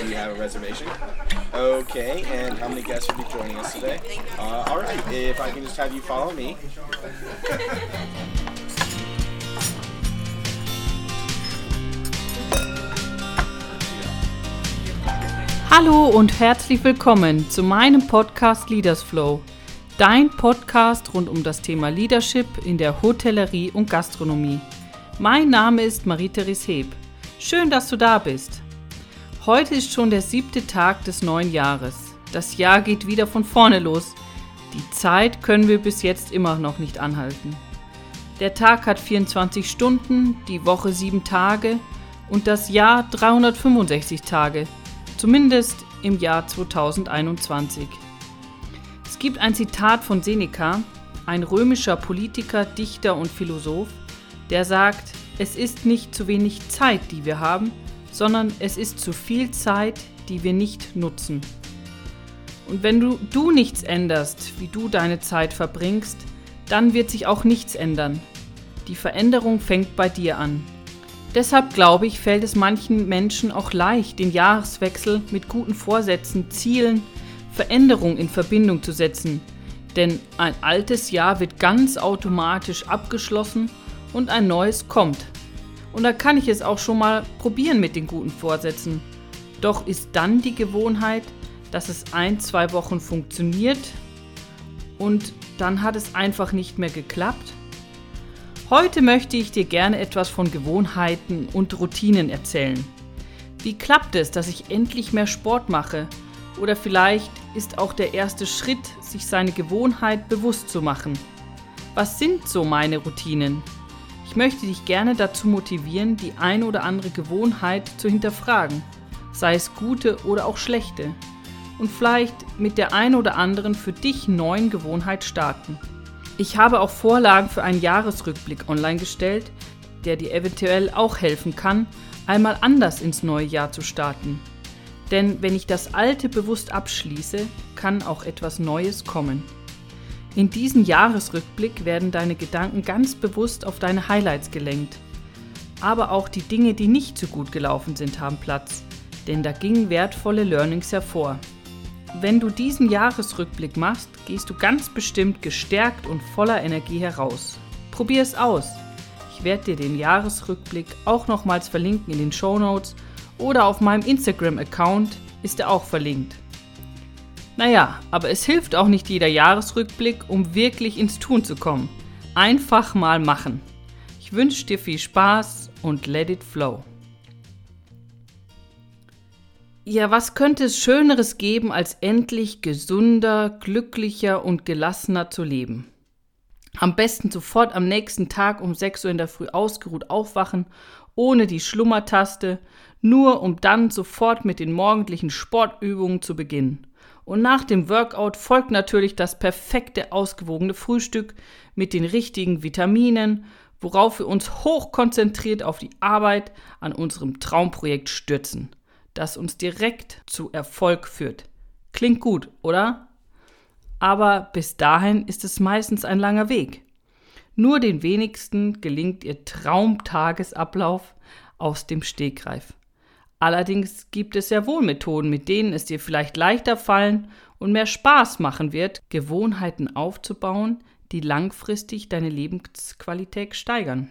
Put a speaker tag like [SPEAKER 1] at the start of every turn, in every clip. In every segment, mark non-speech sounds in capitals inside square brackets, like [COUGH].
[SPEAKER 1] do you have a reservation? Okay, and how many guests will be joining us today? Uh, all right, if I can just have you follow me.
[SPEAKER 2] Hallo und herzlich willkommen zu meinem Podcast Leaders Flow, dein Podcast rund um das Thema Leadership in der Hotellerie und Gastronomie. Mein Name ist Marie-Therese Heb. Schön, dass du da bist. Heute ist schon der siebte Tag des neuen Jahres. Das Jahr geht wieder von vorne los. Die Zeit können wir bis jetzt immer noch nicht anhalten. Der Tag hat 24 Stunden, die Woche 7 Tage und das Jahr 365 Tage, zumindest im Jahr 2021. Es gibt ein Zitat von Seneca, ein römischer Politiker, Dichter und Philosoph, der sagt, es ist nicht zu wenig Zeit, die wir haben, sondern es ist zu viel Zeit, die wir nicht nutzen. Und wenn du, du nichts änderst, wie du deine Zeit verbringst, dann wird sich auch nichts ändern. Die Veränderung fängt bei dir an. Deshalb glaube ich, fällt es manchen Menschen auch leicht, den Jahreswechsel mit guten Vorsätzen, Zielen, Veränderung in Verbindung zu setzen. Denn ein altes Jahr wird ganz automatisch abgeschlossen und ein neues kommt. Und da kann ich es auch schon mal probieren mit den guten Vorsätzen. Doch ist dann die Gewohnheit, dass es ein, zwei Wochen funktioniert und dann hat es einfach nicht mehr geklappt? Heute möchte ich dir gerne etwas von Gewohnheiten und Routinen erzählen. Wie klappt es, dass ich endlich mehr Sport mache? Oder vielleicht ist auch der erste Schritt, sich seine Gewohnheit bewusst zu machen. Was sind so meine Routinen? Ich möchte dich gerne dazu motivieren, die ein oder andere Gewohnheit zu hinterfragen, sei es gute oder auch schlechte, und vielleicht mit der ein oder anderen für dich neuen Gewohnheit starten. Ich habe auch Vorlagen für einen Jahresrückblick online gestellt, der dir eventuell auch helfen kann, einmal anders ins neue Jahr zu starten. Denn wenn ich das Alte bewusst abschließe, kann auch etwas Neues kommen. In diesem Jahresrückblick werden deine Gedanken ganz bewusst auf deine Highlights gelenkt. Aber auch die Dinge, die nicht so gut gelaufen sind, haben Platz, denn da gingen wertvolle Learnings hervor. Wenn du diesen Jahresrückblick machst, gehst du ganz bestimmt gestärkt und voller Energie heraus. Probier es aus. Ich werde dir den Jahresrückblick auch nochmals verlinken in den Show Notes oder auf meinem Instagram-Account ist er auch verlinkt. Naja, aber es hilft auch nicht jeder Jahresrückblick, um wirklich ins Tun zu kommen. Einfach mal machen. Ich wünsche dir viel Spaß und let it flow. Ja, was könnte es Schöneres geben, als endlich gesunder, glücklicher und gelassener zu leben? Am besten sofort am nächsten Tag um 6 Uhr in der Früh ausgeruht aufwachen, ohne die Schlummertaste, nur um dann sofort mit den morgendlichen Sportübungen zu beginnen. Und nach dem Workout folgt natürlich das perfekte ausgewogene Frühstück mit den richtigen Vitaminen, worauf wir uns hochkonzentriert auf die Arbeit an unserem Traumprojekt stürzen, das uns direkt zu Erfolg führt. Klingt gut, oder? Aber bis dahin ist es meistens ein langer Weg. Nur den wenigsten gelingt ihr Traumtagesablauf aus dem Stegreif. Allerdings gibt es ja wohl Methoden, mit denen es dir vielleicht leichter fallen und mehr Spaß machen wird, Gewohnheiten aufzubauen, die langfristig deine Lebensqualität steigern.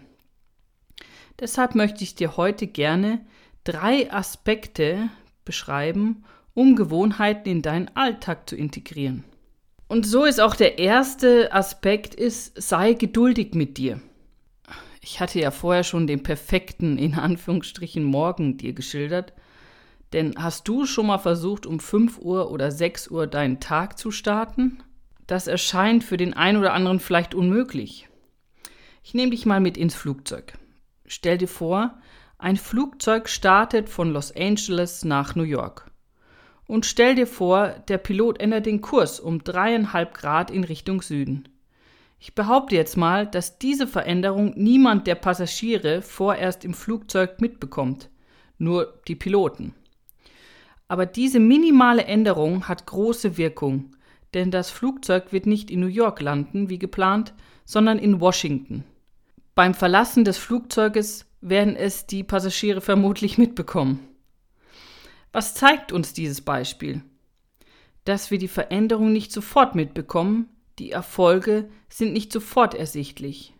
[SPEAKER 2] Deshalb möchte ich dir heute gerne drei Aspekte beschreiben, um Gewohnheiten in deinen Alltag zu integrieren. Und so ist auch der erste Aspekt ist, sei geduldig mit dir. Ich hatte ja vorher schon den perfekten, in Anführungsstrichen, Morgen dir geschildert. Denn hast du schon mal versucht, um 5 Uhr oder 6 Uhr deinen Tag zu starten? Das erscheint für den einen oder anderen vielleicht unmöglich. Ich nehme dich mal mit ins Flugzeug. Stell dir vor, ein Flugzeug startet von Los Angeles nach New York. Und stell dir vor, der Pilot ändert den Kurs um dreieinhalb Grad in Richtung Süden. Ich behaupte jetzt mal, dass diese Veränderung niemand der Passagiere vorerst im Flugzeug mitbekommt, nur die Piloten. Aber diese minimale Änderung hat große Wirkung, denn das Flugzeug wird nicht in New York landen, wie geplant, sondern in Washington. Beim Verlassen des Flugzeuges werden es die Passagiere vermutlich mitbekommen. Was zeigt uns dieses Beispiel? Dass wir die Veränderung nicht sofort mitbekommen, die Erfolge sind nicht sofort ersichtlich.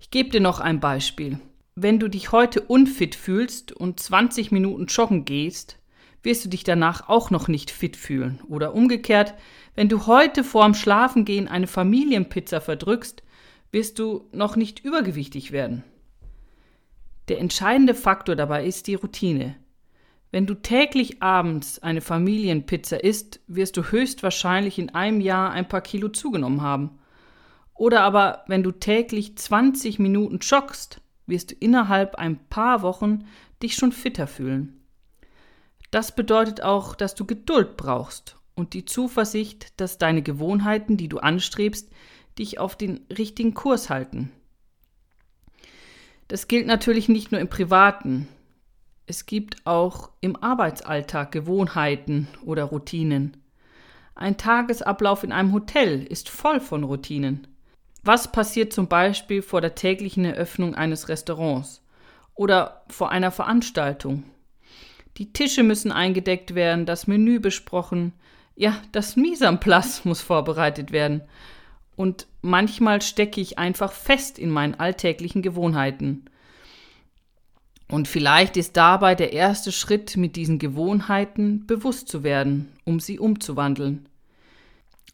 [SPEAKER 2] Ich gebe dir noch ein Beispiel. Wenn du dich heute unfit fühlst und 20 Minuten joggen gehst, wirst du dich danach auch noch nicht fit fühlen. Oder umgekehrt, wenn du heute vorm Schlafengehen eine Familienpizza verdrückst, wirst du noch nicht übergewichtig werden. Der entscheidende Faktor dabei ist die Routine. Wenn du täglich abends eine Familienpizza isst, wirst du höchstwahrscheinlich in einem Jahr ein paar Kilo zugenommen haben. Oder aber wenn du täglich 20 Minuten joggst, wirst du innerhalb ein paar Wochen dich schon fitter fühlen. Das bedeutet auch, dass du Geduld brauchst und die Zuversicht, dass deine Gewohnheiten, die du anstrebst, dich auf den richtigen Kurs halten. Das gilt natürlich nicht nur im privaten. Es gibt auch im Arbeitsalltag Gewohnheiten oder Routinen. Ein Tagesablauf in einem Hotel ist voll von Routinen. Was passiert zum Beispiel vor der täglichen Eröffnung eines Restaurants oder vor einer Veranstaltung? Die Tische müssen eingedeckt werden, das Menü besprochen, ja, das place muss vorbereitet werden. Und manchmal stecke ich einfach fest in meinen alltäglichen Gewohnheiten. Und vielleicht ist dabei der erste Schritt, mit diesen Gewohnheiten bewusst zu werden, um sie umzuwandeln.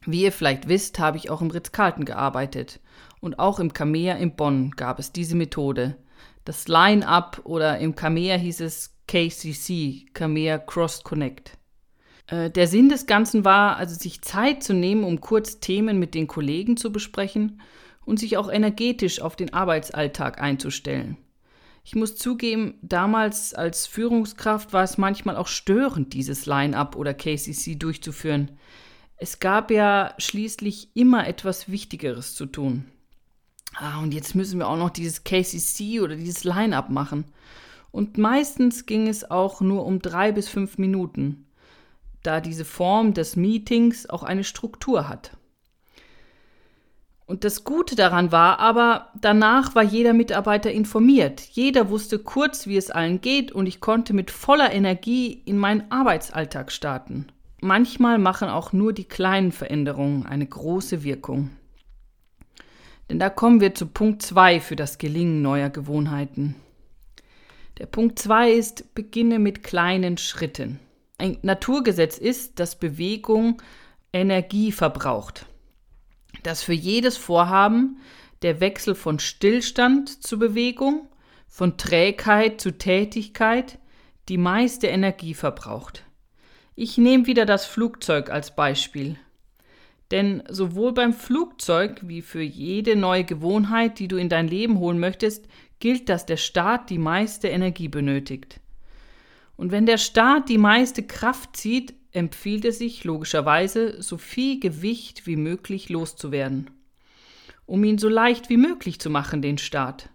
[SPEAKER 2] Wie ihr vielleicht wisst, habe ich auch im Ritz-Carlton gearbeitet. Und auch im Kamea in Bonn gab es diese Methode. Das Line-Up oder im Kamea hieß es KCC, Kamea Cross Connect. Äh, der Sinn des Ganzen war also, sich Zeit zu nehmen, um kurz Themen mit den Kollegen zu besprechen und sich auch energetisch auf den Arbeitsalltag einzustellen. Ich muss zugeben, damals als Führungskraft war es manchmal auch störend, dieses Line-up oder KCC durchzuführen. Es gab ja schließlich immer etwas Wichtigeres zu tun. Ah, und jetzt müssen wir auch noch dieses KCC oder dieses Line-up machen. Und meistens ging es auch nur um drei bis fünf Minuten da diese Form des Meetings auch eine Struktur hat. Und das Gute daran war aber, danach war jeder Mitarbeiter informiert. Jeder wusste kurz, wie es allen geht und ich konnte mit voller Energie in meinen Arbeitsalltag starten. Manchmal machen auch nur die kleinen Veränderungen eine große Wirkung. Denn da kommen wir zu Punkt 2 für das Gelingen neuer Gewohnheiten. Der Punkt 2 ist, beginne mit kleinen Schritten ein Naturgesetz ist, dass Bewegung Energie verbraucht. Dass für jedes Vorhaben der Wechsel von Stillstand zu Bewegung, von Trägheit zu Tätigkeit die meiste Energie verbraucht. Ich nehme wieder das Flugzeug als Beispiel. Denn sowohl beim Flugzeug wie für jede neue Gewohnheit, die du in dein Leben holen möchtest, gilt, dass der Start die meiste Energie benötigt. Und wenn der Staat die meiste Kraft zieht, empfiehlt es sich logischerweise, so viel Gewicht wie möglich loszuwerden, um ihn so leicht wie möglich zu machen, den Staat.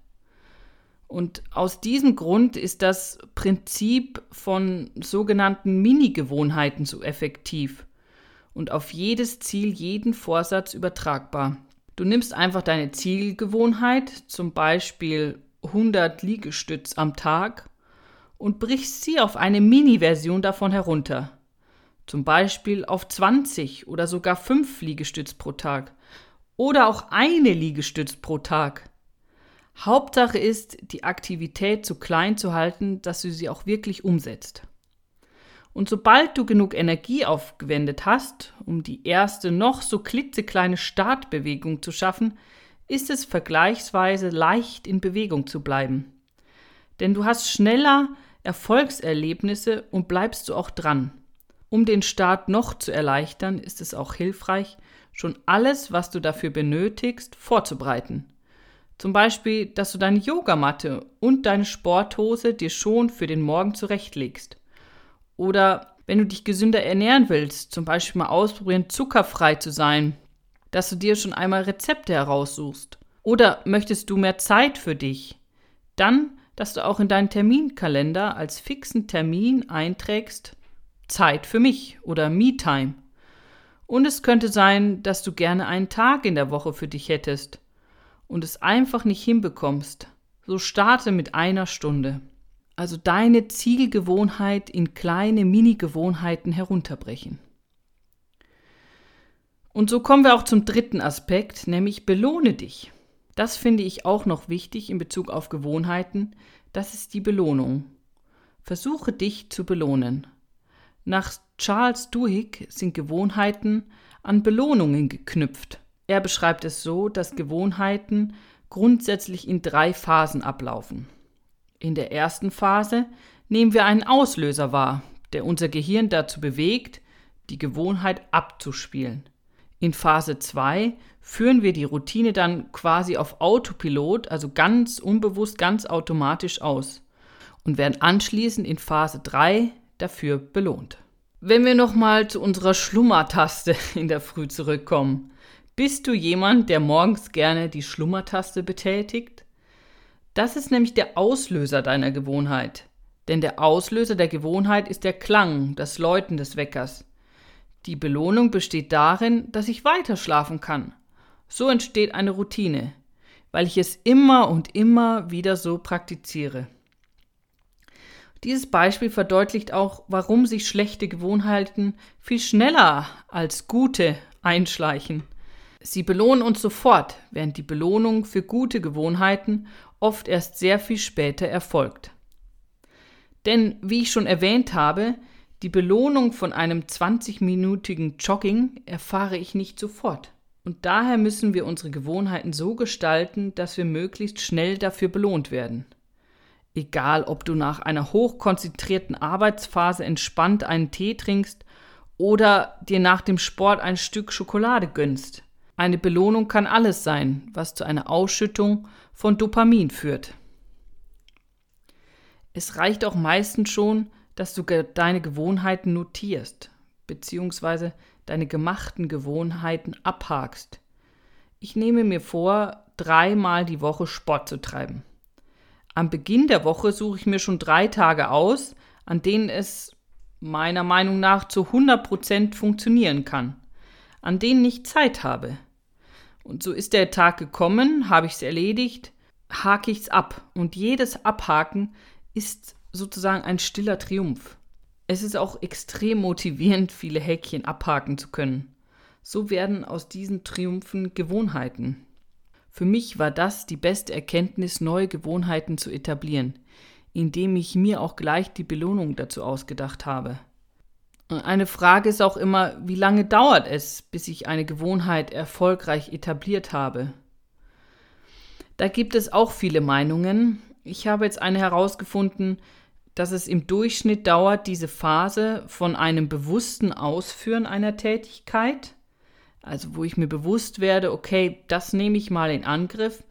[SPEAKER 2] Und aus diesem Grund ist das Prinzip von sogenannten Mini-Gewohnheiten so effektiv und auf jedes Ziel, jeden Vorsatz übertragbar. Du nimmst einfach deine Zielgewohnheit, zum Beispiel 100 Liegestütz am Tag, und brichst sie auf eine Mini-Version davon herunter. Zum Beispiel auf 20 oder sogar 5 Liegestütz pro Tag. Oder auch eine Liegestütz pro Tag. Hauptsache ist, die Aktivität so klein zu halten, dass du sie auch wirklich umsetzt. Und sobald du genug Energie aufgewendet hast, um die erste noch so klitzekleine Startbewegung zu schaffen, ist es vergleichsweise leicht in Bewegung zu bleiben. Denn du hast schneller Erfolgserlebnisse und bleibst du auch dran. Um den Start noch zu erleichtern, ist es auch hilfreich, schon alles, was du dafür benötigst, vorzubereiten. Zum Beispiel, dass du deine Yogamatte und deine Sporthose dir schon für den Morgen zurechtlegst. Oder wenn du dich gesünder ernähren willst, zum Beispiel mal ausprobieren, zuckerfrei zu sein, dass du dir schon einmal Rezepte heraussuchst. Oder möchtest du mehr Zeit für dich? Dann dass du auch in deinen Terminkalender als fixen Termin einträgst Zeit für mich oder Me-Time. Und es könnte sein, dass du gerne einen Tag in der Woche für dich hättest und es einfach nicht hinbekommst. So starte mit einer Stunde. Also deine Zielgewohnheit in kleine Mini-Gewohnheiten herunterbrechen. Und so kommen wir auch zum dritten Aspekt, nämlich belohne dich. Das finde ich auch noch wichtig in Bezug auf Gewohnheiten. Das ist die Belohnung. Versuche dich zu belohnen. Nach Charles Duhigg sind Gewohnheiten an Belohnungen geknüpft. Er beschreibt es so, dass Gewohnheiten grundsätzlich in drei Phasen ablaufen. In der ersten Phase nehmen wir einen Auslöser wahr, der unser Gehirn dazu bewegt, die Gewohnheit abzuspielen. In Phase 2 führen wir die Routine dann quasi auf Autopilot, also ganz unbewusst, ganz automatisch aus und werden anschließend in Phase 3 dafür belohnt. Wenn wir nochmal zu unserer Schlummertaste in der Früh zurückkommen. Bist du jemand, der morgens gerne die Schlummertaste betätigt? Das ist nämlich der Auslöser deiner Gewohnheit. Denn der Auslöser der Gewohnheit ist der Klang, das Läuten des Weckers. Die Belohnung besteht darin, dass ich weiter schlafen kann. So entsteht eine Routine, weil ich es immer und immer wieder so praktiziere. Dieses Beispiel verdeutlicht auch, warum sich schlechte Gewohnheiten viel schneller als gute einschleichen. Sie belohnen uns sofort, während die Belohnung für gute Gewohnheiten oft erst sehr viel später erfolgt. Denn, wie ich schon erwähnt habe, die Belohnung von einem 20-minütigen Jogging erfahre ich nicht sofort. Und daher müssen wir unsere Gewohnheiten so gestalten, dass wir möglichst schnell dafür belohnt werden. Egal, ob du nach einer hochkonzentrierten Arbeitsphase entspannt einen Tee trinkst oder dir nach dem Sport ein Stück Schokolade gönnst. Eine Belohnung kann alles sein, was zu einer Ausschüttung von Dopamin führt. Es reicht auch meistens schon, dass du deine Gewohnheiten notierst, beziehungsweise deine gemachten Gewohnheiten abhakst. Ich nehme mir vor, dreimal die Woche Sport zu treiben. Am Beginn der Woche suche ich mir schon drei Tage aus, an denen es meiner Meinung nach zu 100% funktionieren kann, an denen ich Zeit habe. Und so ist der Tag gekommen, habe ich es erledigt, hake ich es ab. Und jedes Abhaken ist sozusagen ein stiller Triumph. Es ist auch extrem motivierend, viele Häkchen abhaken zu können. So werden aus diesen Triumphen Gewohnheiten. Für mich war das die beste Erkenntnis, neue Gewohnheiten zu etablieren, indem ich mir auch gleich die Belohnung dazu ausgedacht habe. Eine Frage ist auch immer, wie lange dauert es, bis ich eine Gewohnheit erfolgreich etabliert habe? Da gibt es auch viele Meinungen. Ich habe jetzt eine herausgefunden, dass es im Durchschnitt dauert, diese Phase von einem bewussten Ausführen einer Tätigkeit also wo ich mir bewusst werde, okay, das nehme ich mal in Angriff,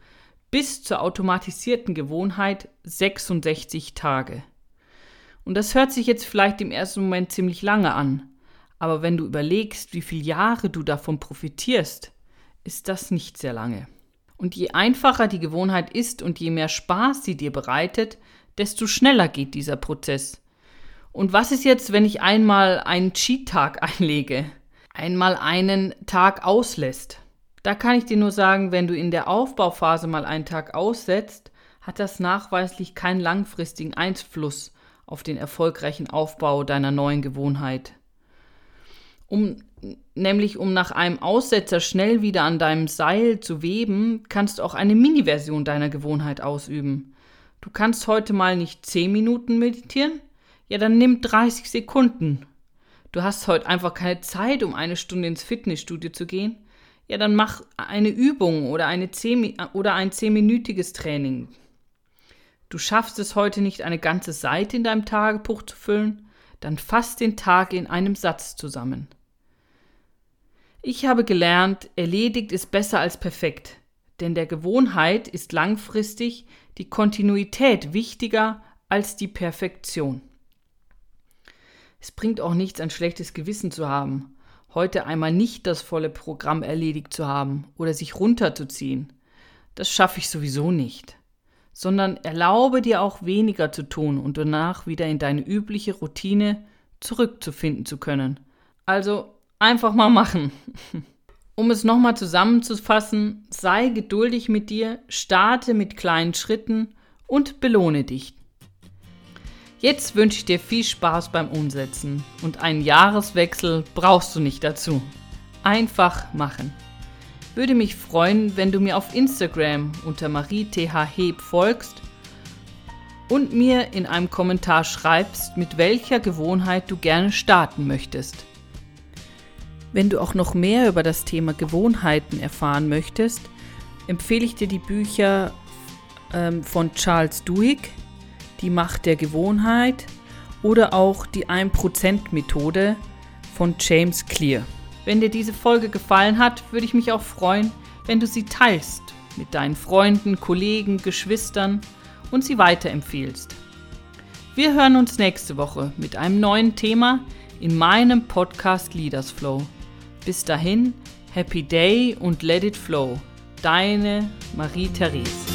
[SPEAKER 2] bis zur automatisierten Gewohnheit 66 Tage. Und das hört sich jetzt vielleicht im ersten Moment ziemlich lange an, aber wenn du überlegst, wie viele Jahre du davon profitierst, ist das nicht sehr lange. Und je einfacher die Gewohnheit ist und je mehr Spaß sie dir bereitet, desto schneller geht dieser Prozess. Und was ist jetzt, wenn ich einmal einen Cheat-Tag [LAUGHS] einlege? Einmal einen Tag auslässt. Da kann ich dir nur sagen, wenn du in der Aufbauphase mal einen Tag aussetzt, hat das nachweislich keinen langfristigen Einfluss auf den erfolgreichen Aufbau deiner neuen Gewohnheit. Um nämlich um nach einem Aussetzer schnell wieder an deinem Seil zu weben, kannst du auch eine Mini-Version deiner Gewohnheit ausüben. Du kannst heute mal nicht 10 Minuten meditieren? Ja, dann nimm 30 Sekunden du hast heute einfach keine Zeit, um eine Stunde ins Fitnessstudio zu gehen, ja, dann mach eine Übung oder, eine zehn, oder ein zehnminütiges Training. Du schaffst es heute nicht, eine ganze Seite in deinem Tagebuch zu füllen, dann fass den Tag in einem Satz zusammen. Ich habe gelernt, erledigt ist besser als perfekt, denn der Gewohnheit ist langfristig die Kontinuität wichtiger als die Perfektion. Es bringt auch nichts, ein schlechtes Gewissen zu haben, heute einmal nicht das volle Programm erledigt zu haben oder sich runterzuziehen. Das schaffe ich sowieso nicht. Sondern erlaube dir auch weniger zu tun und danach wieder in deine übliche Routine zurückzufinden zu können. Also einfach mal machen. [LAUGHS] Um es nochmal zusammenzufassen, sei geduldig mit dir, starte mit kleinen Schritten und belohne dich. Jetzt wünsche ich dir viel Spaß beim Umsetzen und einen Jahreswechsel brauchst du nicht dazu. Einfach machen. Würde mich freuen, wenn du mir auf Instagram unter mariethheb folgst und mir in einem Kommentar schreibst, mit welcher Gewohnheit du gerne starten möchtest. Wenn du auch noch mehr über das Thema Gewohnheiten erfahren möchtest, empfehle ich dir die Bücher ähm, von Charles Duhigg, die Macht der Gewohnheit oder auch die 1%-Methode von James Clear. Wenn dir diese Folge gefallen hat, würde ich mich auch freuen, wenn du sie teilst mit deinen Freunden, Kollegen, Geschwistern und sie weiterempfiehlst. Wir hören uns nächste Woche mit einem neuen Thema in meinem Podcast Leaders Flow. Bis dahin, Happy Day und Let It Flow. Deine Marie-Therese.